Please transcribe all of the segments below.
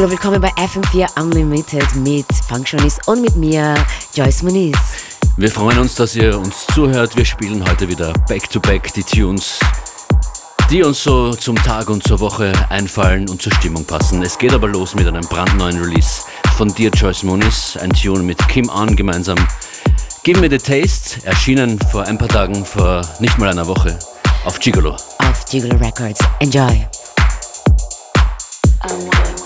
Hallo, willkommen bei FM4 Unlimited mit Functionist und mit mir, Joyce Moniz. Wir freuen uns, dass ihr uns zuhört. Wir spielen heute wieder Back-to-Back -back die Tunes, die uns so zum Tag und zur Woche einfallen und zur Stimmung passen. Es geht aber los mit einem brandneuen Release von dir, Joyce Moniz, ein Tune mit Kim An gemeinsam. Give Me the Taste, erschienen vor ein paar Tagen, vor nicht mal einer Woche, auf Gigolo. Auf Gigolo Records. Enjoy. Unlimited,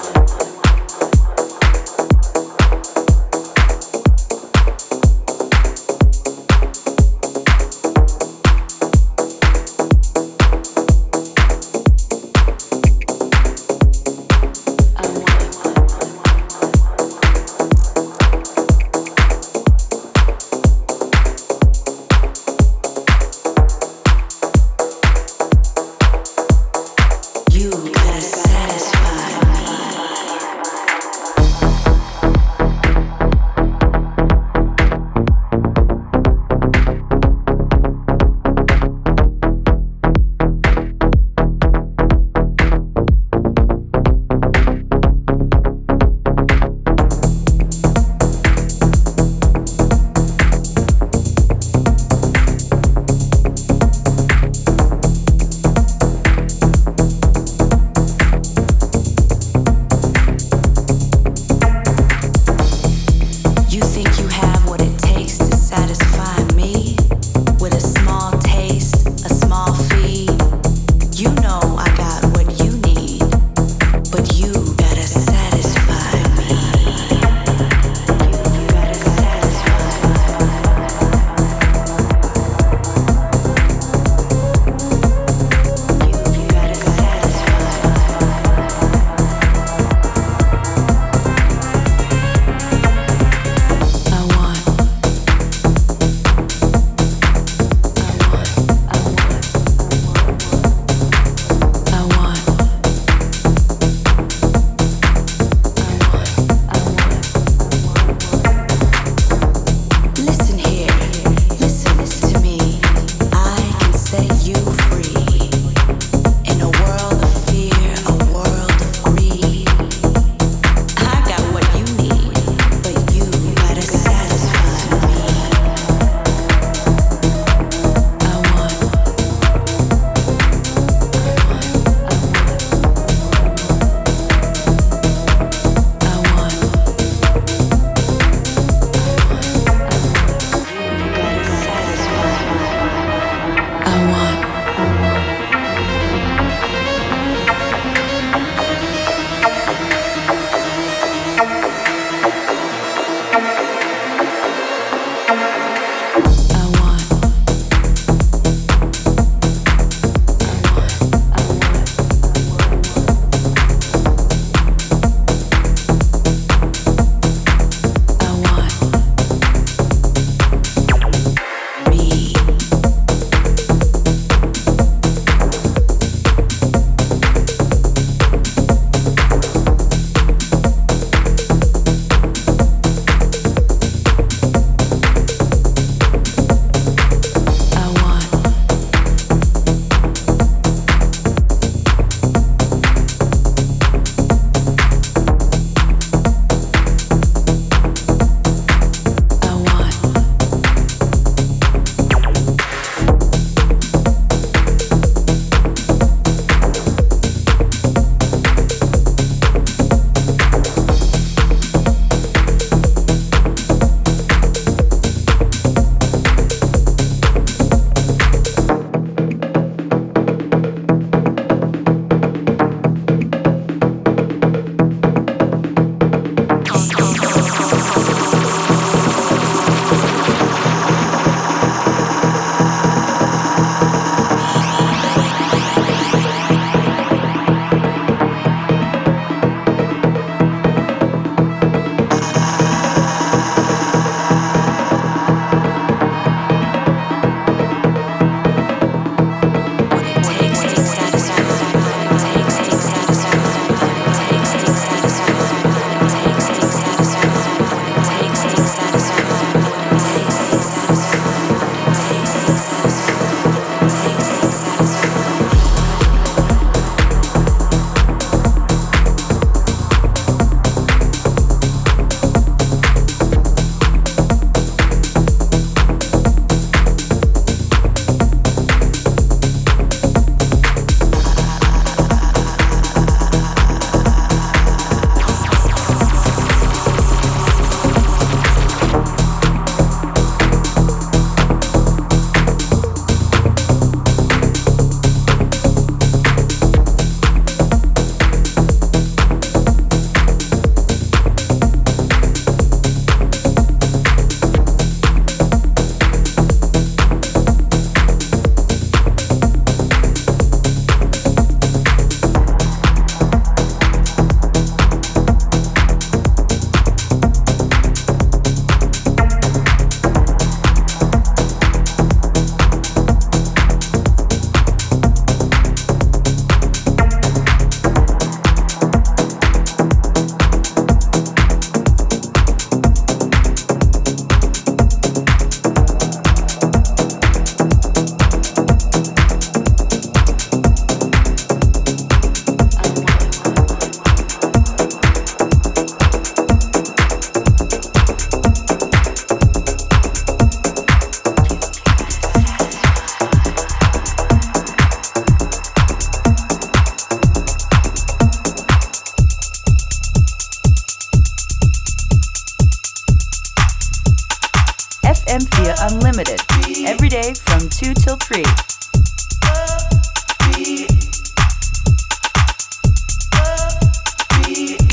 You think you have.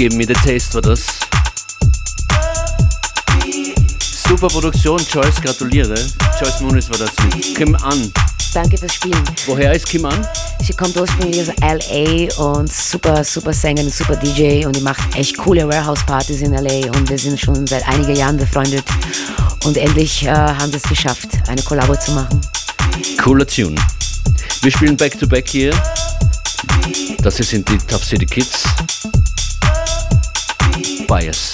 Give me the taste war das. Super Produktion, Joyce, gratuliere. Joyce Muniz war das mit Kim An. Danke fürs Spielen. Woher ist Kim An? Sie kommt ursprünglich aus LA und super, super Sängerin, super DJ und die macht echt coole Warehouse-Partys in LA und wir sind schon seit einigen Jahren befreundet und endlich äh, haben wir es geschafft, eine Kollabo zu machen. Cooler Tune. Wir spielen Back-to-Back -back hier. Das hier sind die Top City Kids. Bias.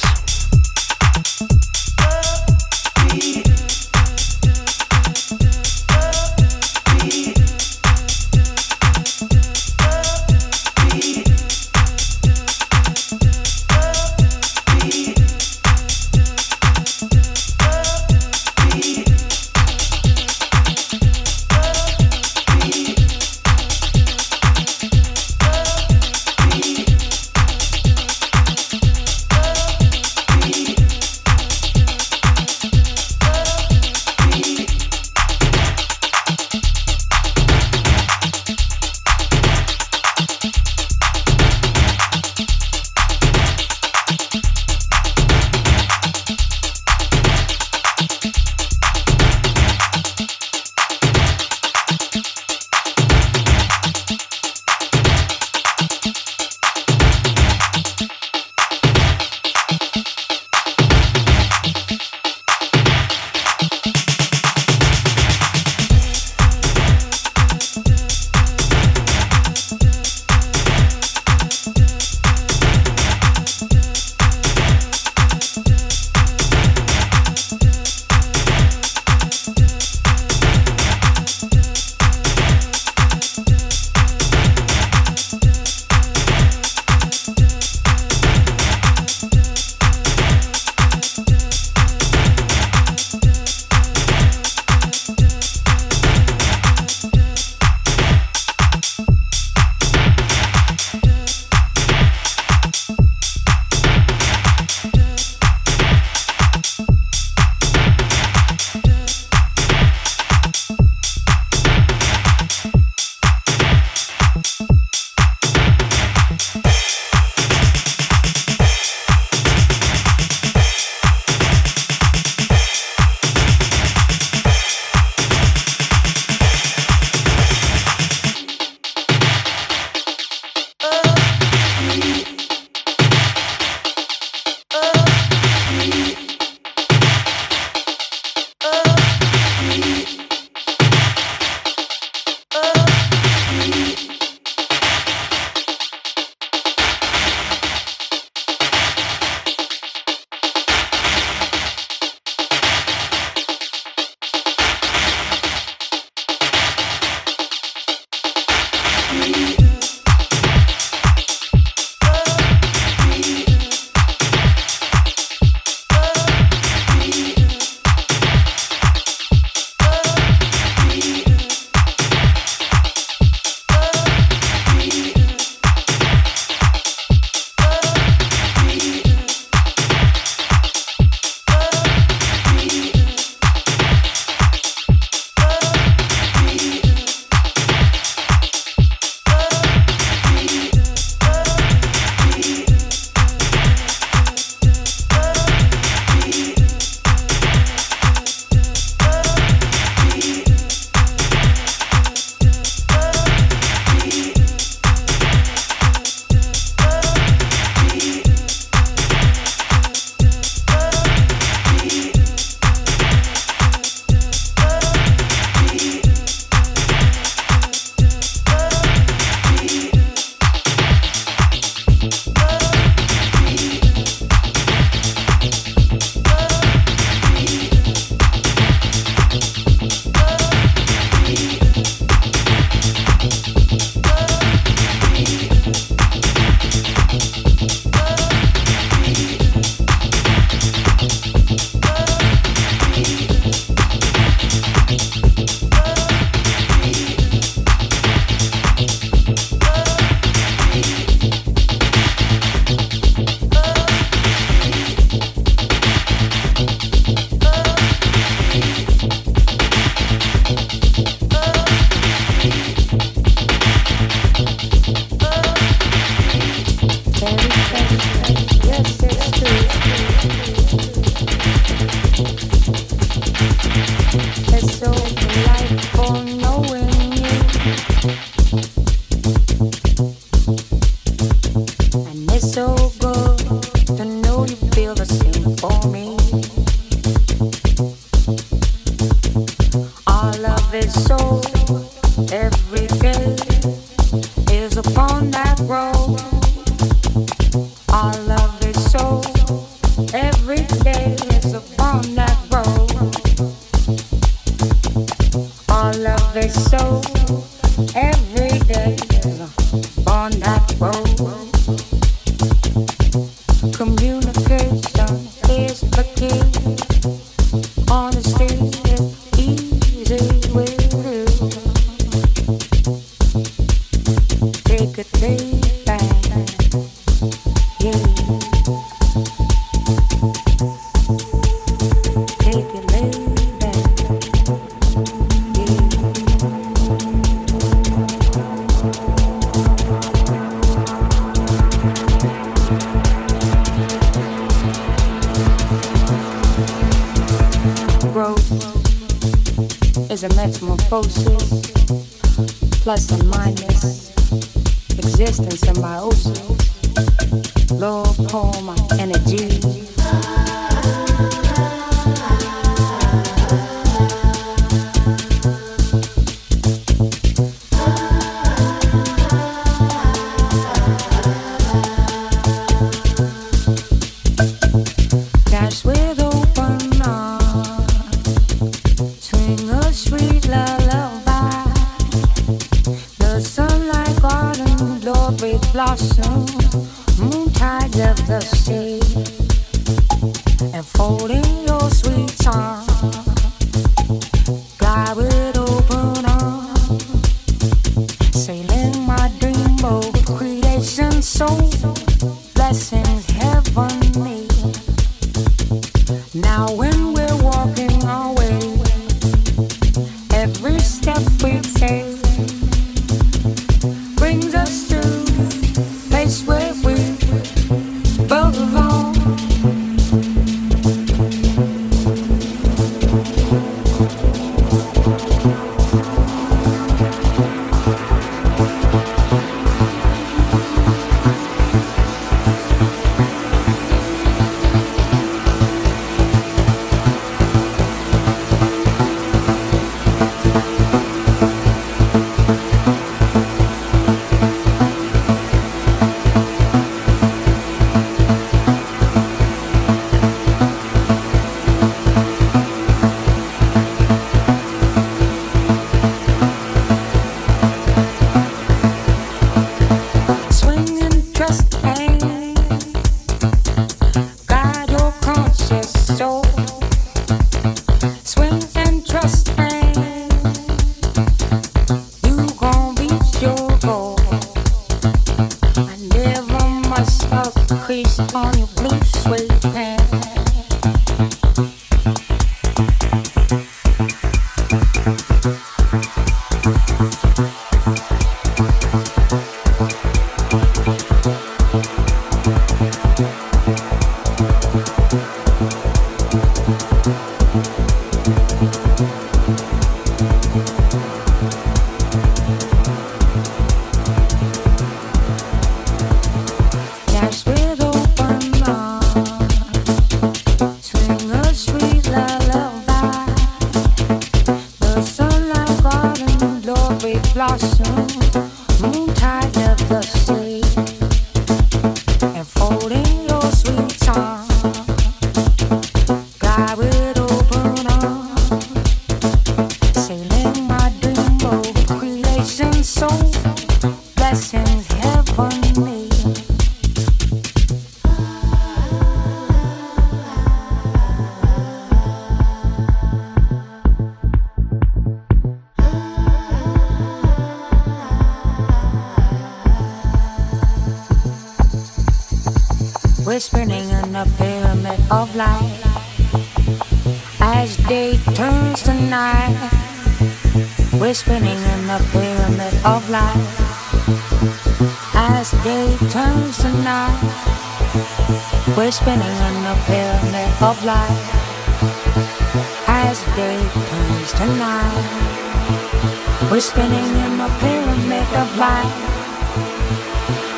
We're spinning in a pyramid of light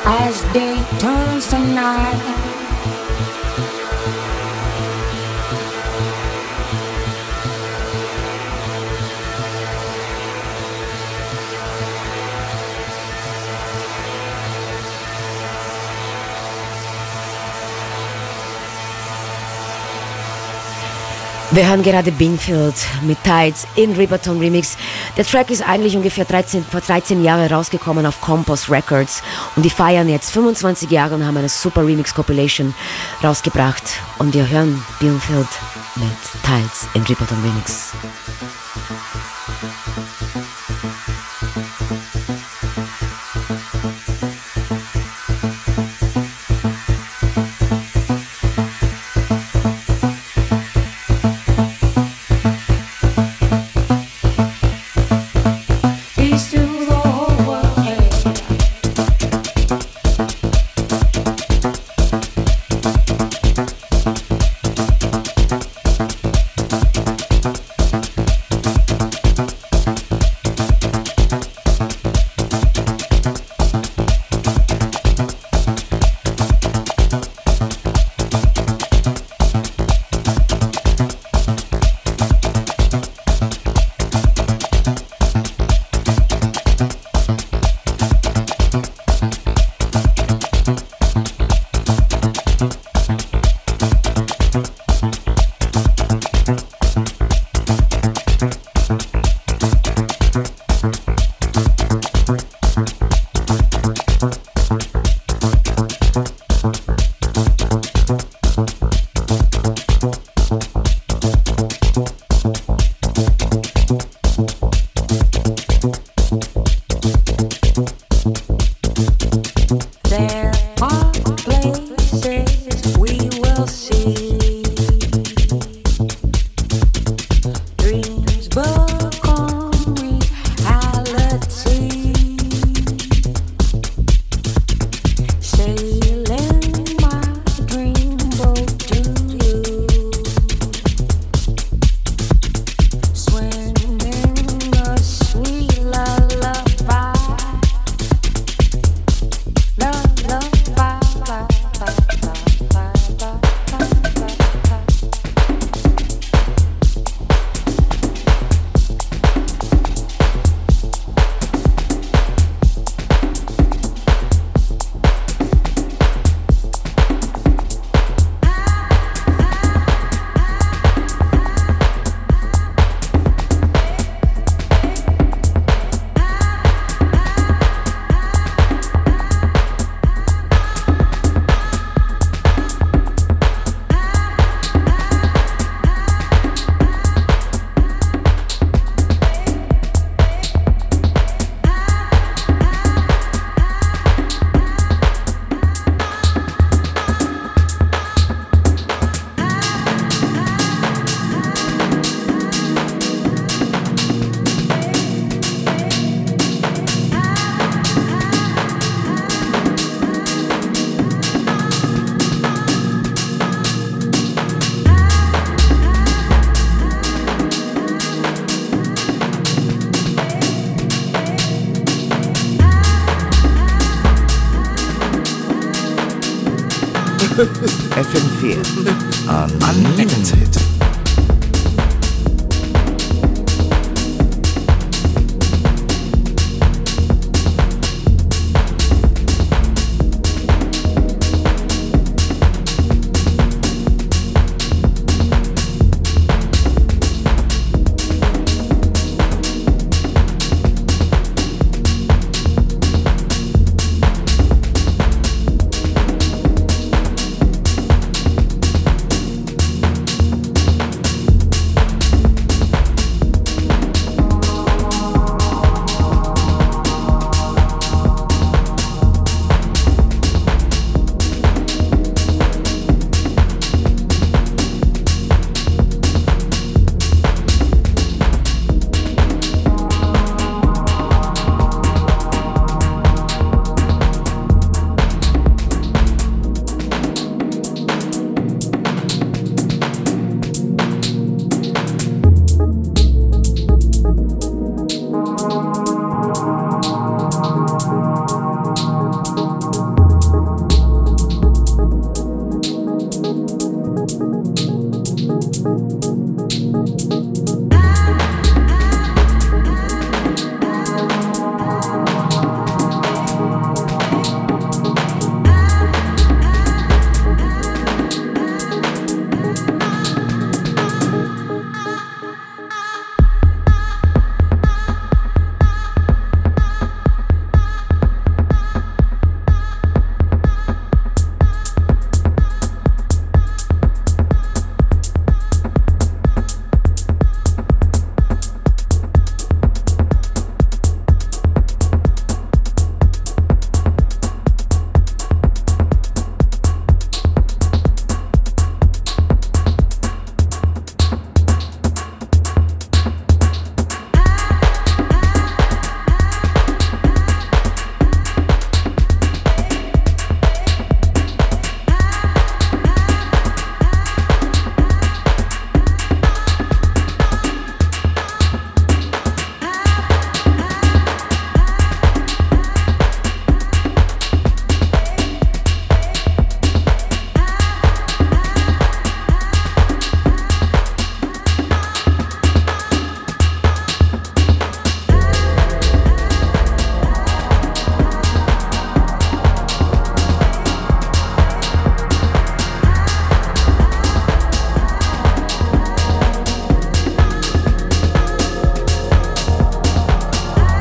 as day turns to night. Wir hören gerade Bingfield mit Tides in Riverton Remix. Der Track ist eigentlich ungefähr 13, vor 13 Jahren rausgekommen auf Compost Records und die feiern jetzt 25 Jahre und haben eine super Remix Compilation rausgebracht. Und wir hören Bingfield mit Tides in Riverton Remix. FM4 Unlimited.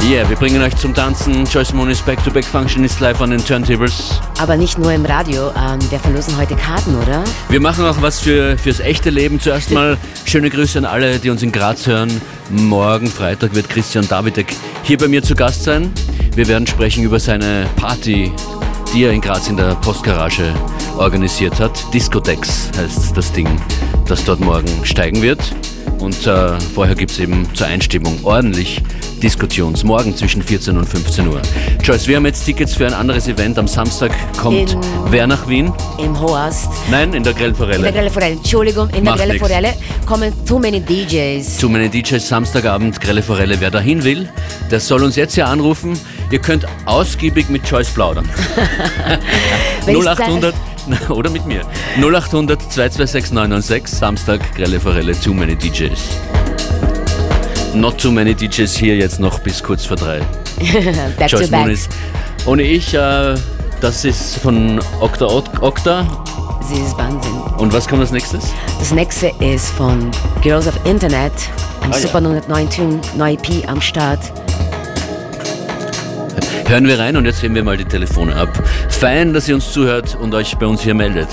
Yeah, wir bringen euch zum Tanzen. Joyce Moniz Back-to-Back Function ist live an den Turntables. Aber nicht nur im Radio. Ähm, wir verlosen heute Karten, oder? Wir machen auch was für, fürs echte Leben. Zuerst mal schöne Grüße an alle, die uns in Graz hören. Morgen, Freitag, wird Christian Davidek hier bei mir zu Gast sein. Wir werden sprechen über seine Party, die er in Graz in der Postgarage organisiert hat. Discodex heißt das Ding, das dort morgen steigen wird. Und äh, vorher gibt es eben zur Einstimmung ordentlich Diskutions. Morgen zwischen 14 und 15 Uhr. Joyce, wir haben jetzt Tickets für ein anderes Event. Am Samstag kommt In- wer nach Wien? Im Hoast. Nein, in der Grellforelle. In der Grelle Forelle. Entschuldigung, in der Macht Grelle nix. Forelle kommen too many DJs. zu meinen DJs Samstagabend Grelle Forelle. Wer dahin will, der soll uns jetzt hier anrufen. Ihr könnt ausgiebig mit Joyce plaudern. Wenn ich 0800 oder mit mir. 0800 226 996 Samstag Grelle Forelle. Too many DJs. Not too many DJs hier jetzt noch bis kurz vor drei. Back to Joyce back. Moniz. Ohne ich, äh, das ist von Okta Okta. Sie ist Wahnsinn. Und was kommt als nächstes? Das nächste ist von Girls of Internet. Ein Ah, ja. super 119 neue EP am Start. Hören wir rein und jetzt heben wir mal die Telefone ab. Fein, dass ihr uns zuhört und euch bei uns hier meldet.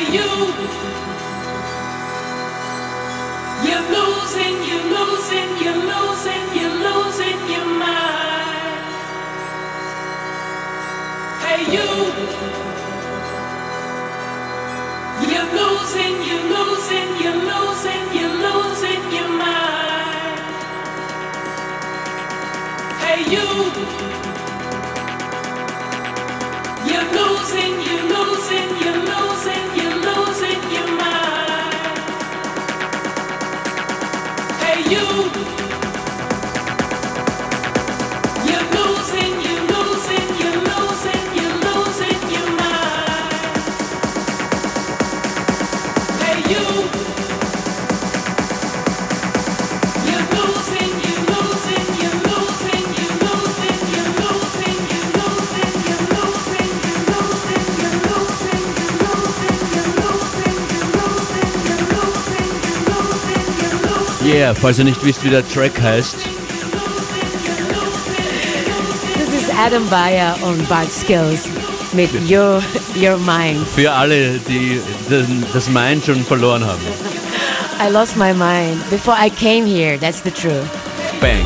you. You're losing, you're losing, you're losing, you're losing your mind. Hey, you. Yeah, falls ihr nicht wisst, wie der Track heißt. Das ist Adam Bayer und Bart Skills mit Your, Your Mind. Für alle, die das Mind schon verloren haben. I lost my mind before I came here, that's the truth. Bang.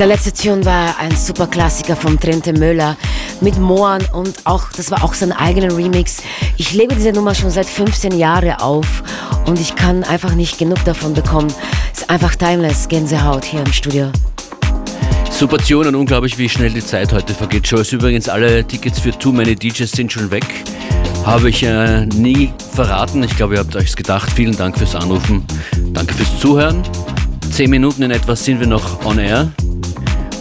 Der letzte Tune war ein super Klassiker von Trente Möller mit Moan und auch, das war auch sein eigener Remix. Ich lebe diese Nummer schon seit 15 Jahren auf und ich kann einfach nicht genug davon bekommen. Es ist einfach timeless, Gänsehaut hier im Studio. Super Tune und unglaublich, wie schnell die Zeit heute vergeht. Joyce, übrigens, alle Tickets für Too Many DJs sind schon weg. Habe ich äh, nie verraten. Ich glaube, ihr habt euch gedacht. Vielen Dank fürs Anrufen. Danke fürs Zuhören. Zehn Minuten in etwa sind wir noch on air.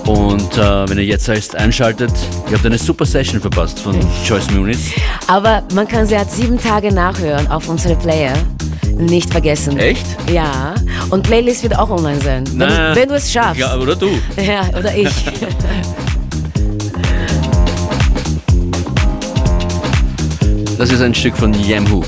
Und äh, wenn ihr jetzt erst einschaltet, ihr habt eine super Session verpasst von Joyce Muniz. Aber man kann sie halt sieben Tage nachhören auf unsere Player. Nicht vergessen. Echt? Ja. Und Playlist wird auch online sein. Wenn, Na, du, wenn du es schaffst. Ja, oder du. Ja, oder ich. Das ist ein Stück von Yamhu.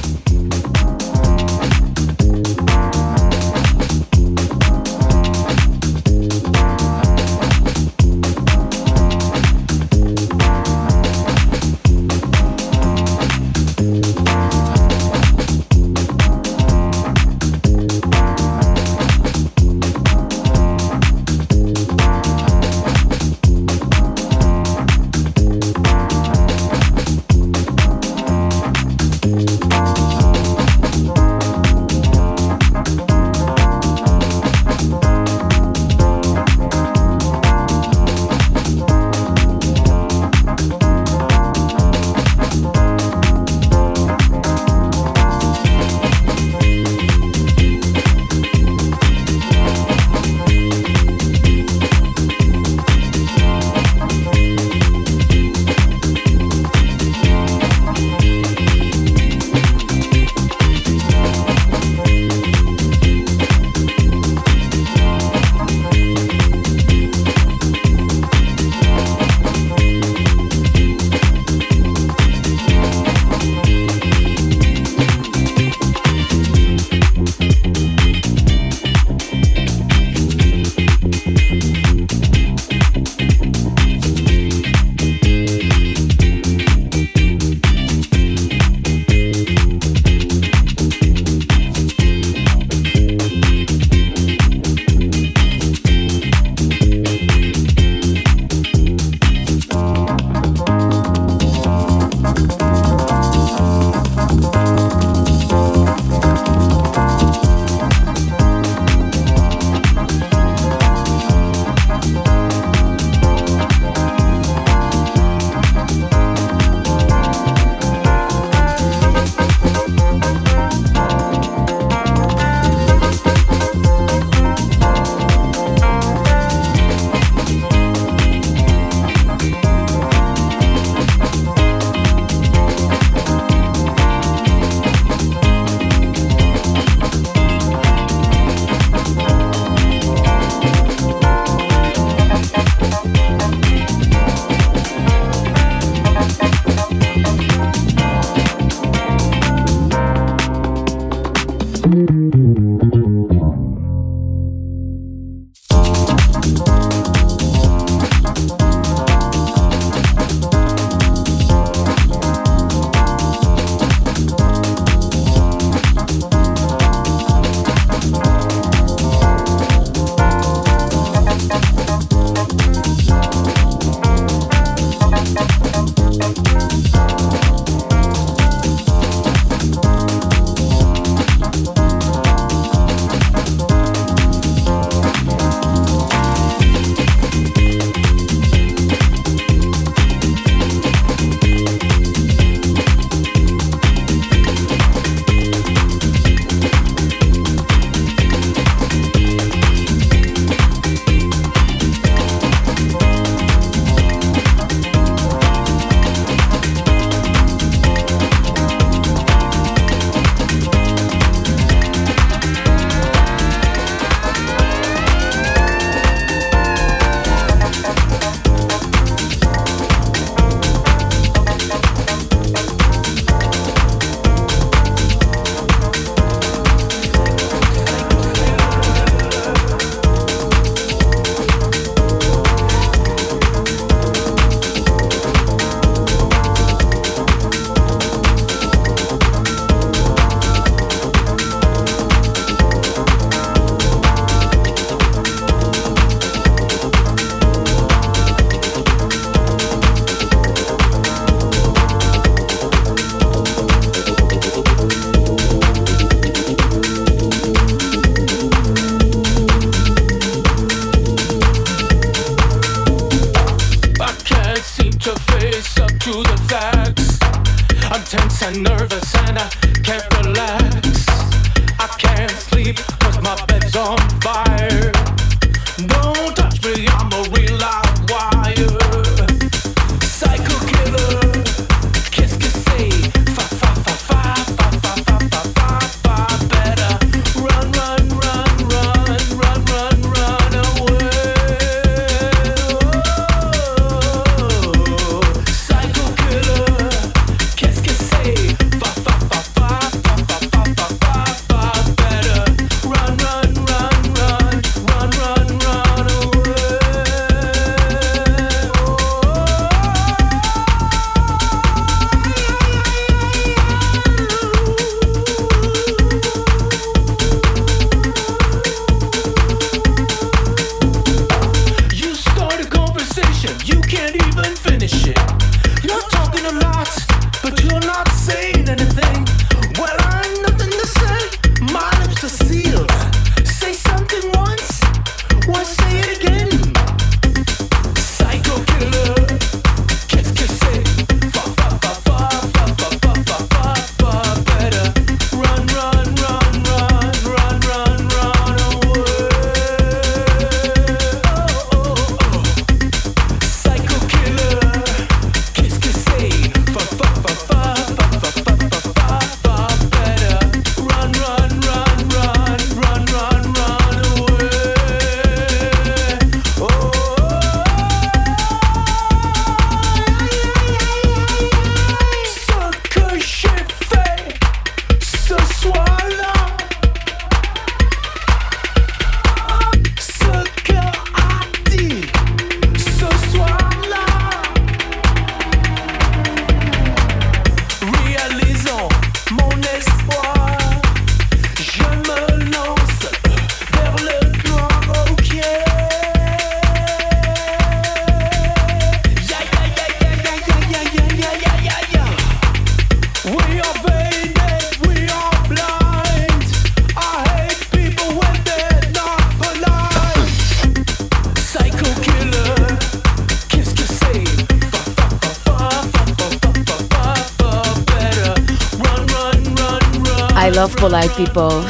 People.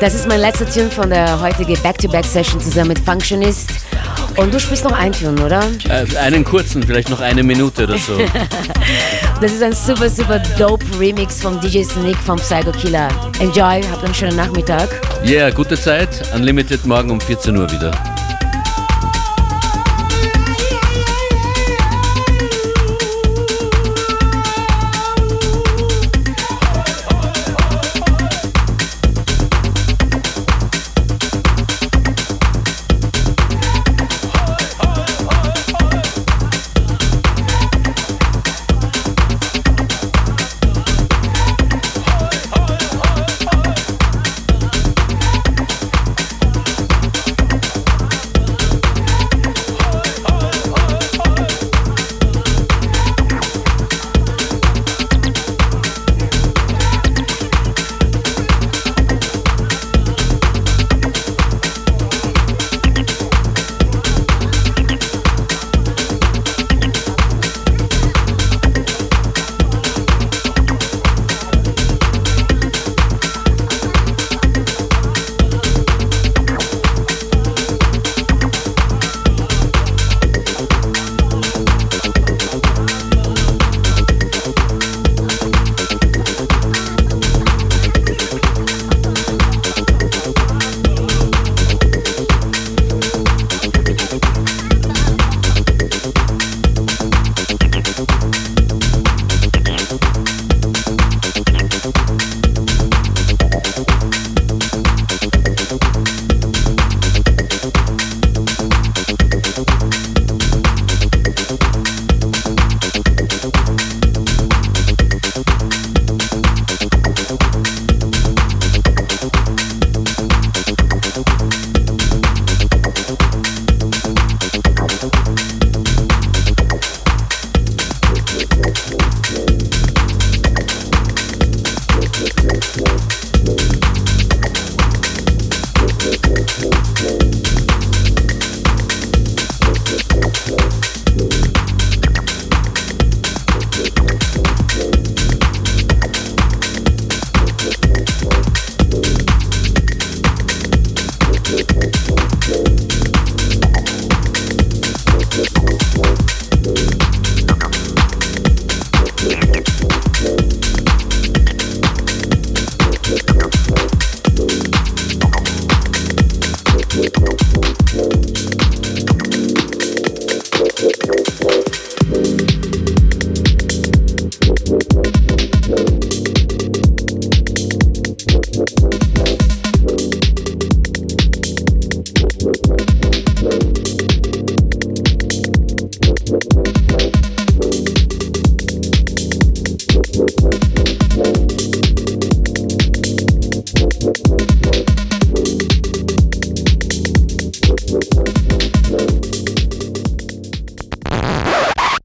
Das ist mein letzter Tune von der heutigen Back-to-Back-Session zusammen mit Functionist. Und du spielst noch einen Tune, oder? Äh, einen kurzen, vielleicht noch eine Minute oder so. das ist ein super, super dope Remix von DJ Sneak vom Psycho Killer. Enjoy, habt einen schönen Nachmittag. Yeah, gute Zeit. Unlimited morgen um 14 Uhr wieder.